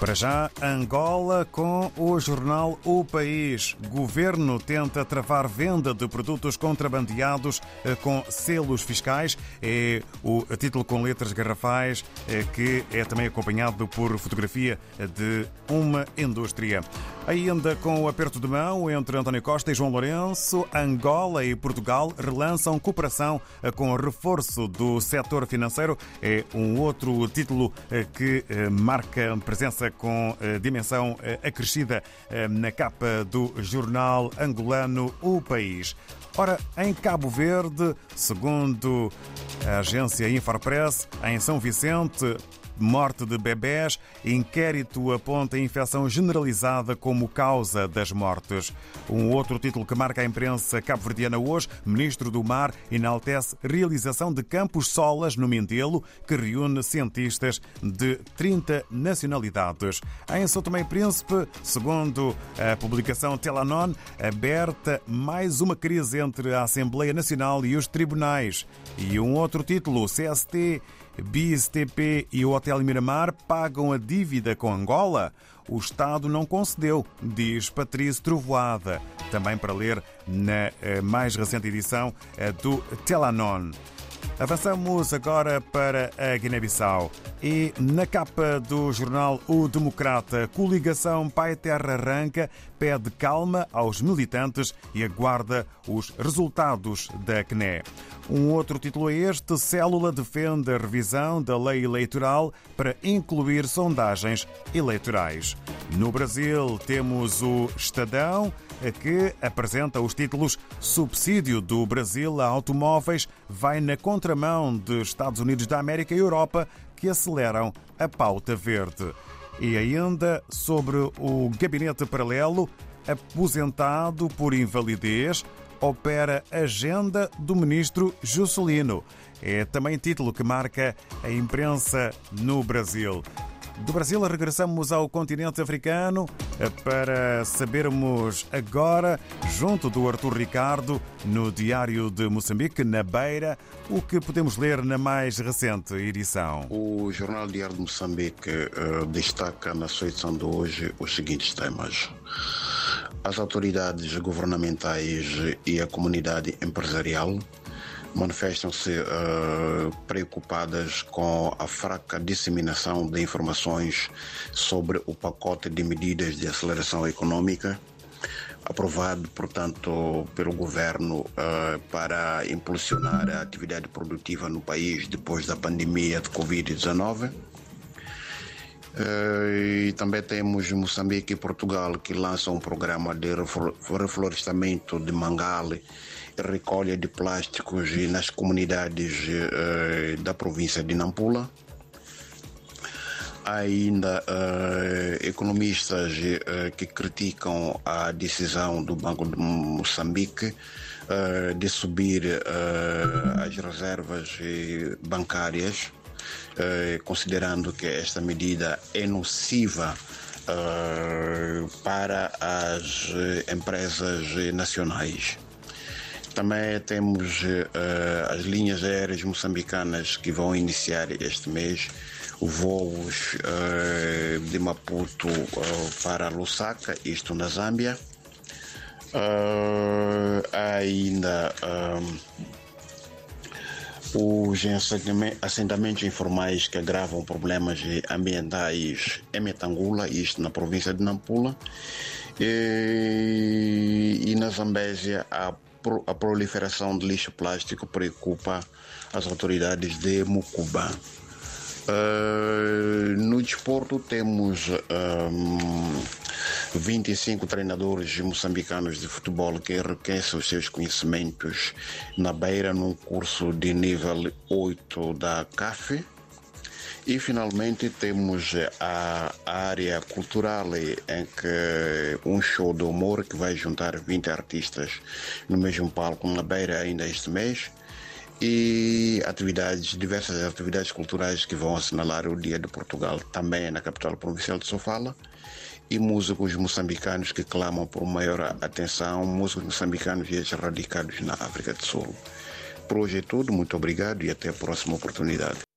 Para já, Angola com o jornal O País. Governo tenta travar venda de produtos contrabandeados eh, com selos fiscais. É o título com letras garrafais eh, que é também acompanhado por fotografia de uma indústria. Ainda com o aperto de mão entre António Costa e João Lourenço, Angola e Portugal relançam cooperação eh, com reforço do setor financeiro. É um outro título que marca presença com dimensão acrescida na capa do jornal angolano O País. Ora, em Cabo Verde, segundo a agência Infarpress, em São Vicente, morte de bebés, inquérito aponta a infecção generalizada como causa das mortes. Um outro título que marca a imprensa cabo-verdiana hoje, Ministro do Mar enaltece realização de campos solas no Mindelo, que reúne cientistas de 30 nacionalidades. Em São Tomé e Príncipe, segundo a publicação Telanon, aberta mais uma crise entre a Assembleia Nacional e os tribunais. E um outro título, CST BSTP e o Hotel Miramar pagam a dívida com Angola? O Estado não concedeu, diz Patrício Trovoada, também para ler na eh, mais recente edição do Telanon. Avançamos agora para a Guiné-Bissau. E na capa do jornal O Democrata, coligação Pai Terra Arranca pede calma aos militantes e aguarda os resultados da CNE. Um outro título é este: Célula defende a revisão da lei eleitoral para incluir sondagens eleitorais. No Brasil, temos o Estadão que apresenta os títulos Subsídio do Brasil a automóveis vai na contramão de Estados Unidos da América e Europa que aceleram a pauta verde. E ainda sobre o gabinete paralelo, aposentado por invalidez, opera agenda do ministro Juscelino. É também título que marca a imprensa no Brasil. Do Brasil, regressamos ao continente africano eh, para sabermos agora, junto do Arthur Ricardo, no Diário de Moçambique, na Beira, o que podemos ler na mais recente edição. O Jornal Diário de Moçambique uh, destaca na sua edição de hoje os seguintes temas. As autoridades governamentais e a comunidade empresarial manifestam-se uh, preocupadas com a fraca disseminação de informações sobre o pacote de medidas de aceleração econômica aprovado, portanto, pelo governo uh, para impulsionar a atividade produtiva no país depois da pandemia de Covid-19. Uh, e também temos Moçambique e Portugal que lançam um programa de reflorestamento de mangale recolha de plásticos nas comunidades uh, da província de Nampula. Ainda uh, economistas uh, que criticam a decisão do Banco de Moçambique de subir as reservas bancárias, considerando que esta medida é nociva para as empresas nacionais. Também temos uh, as linhas aéreas moçambicanas que vão iniciar este mês voos uh, de Maputo uh, para Lusaka, isto na Zâmbia. há ainda os assentamentos informais que agravam problemas ambientais em Metangula, isto na província de Nampula. E, e na Zambésia há a proliferação de lixo plástico preocupa as autoridades de Mucuba. Uh, no desporto temos um, 25 treinadores moçambicanos de futebol que enriquecem os seus conhecimentos na beira num curso de nível 8 da CAF. E finalmente temos a área cultural em que um show de humor que vai juntar 20 artistas no mesmo palco na beira ainda este mês e atividades, diversas atividades culturais que vão assinalar o Dia de Portugal também na capital provincial de Sofala e músicos moçambicanos que clamam por maior atenção, músicos moçambicanos e radicados na África do Sul. Por hoje é tudo, muito obrigado e até a próxima oportunidade.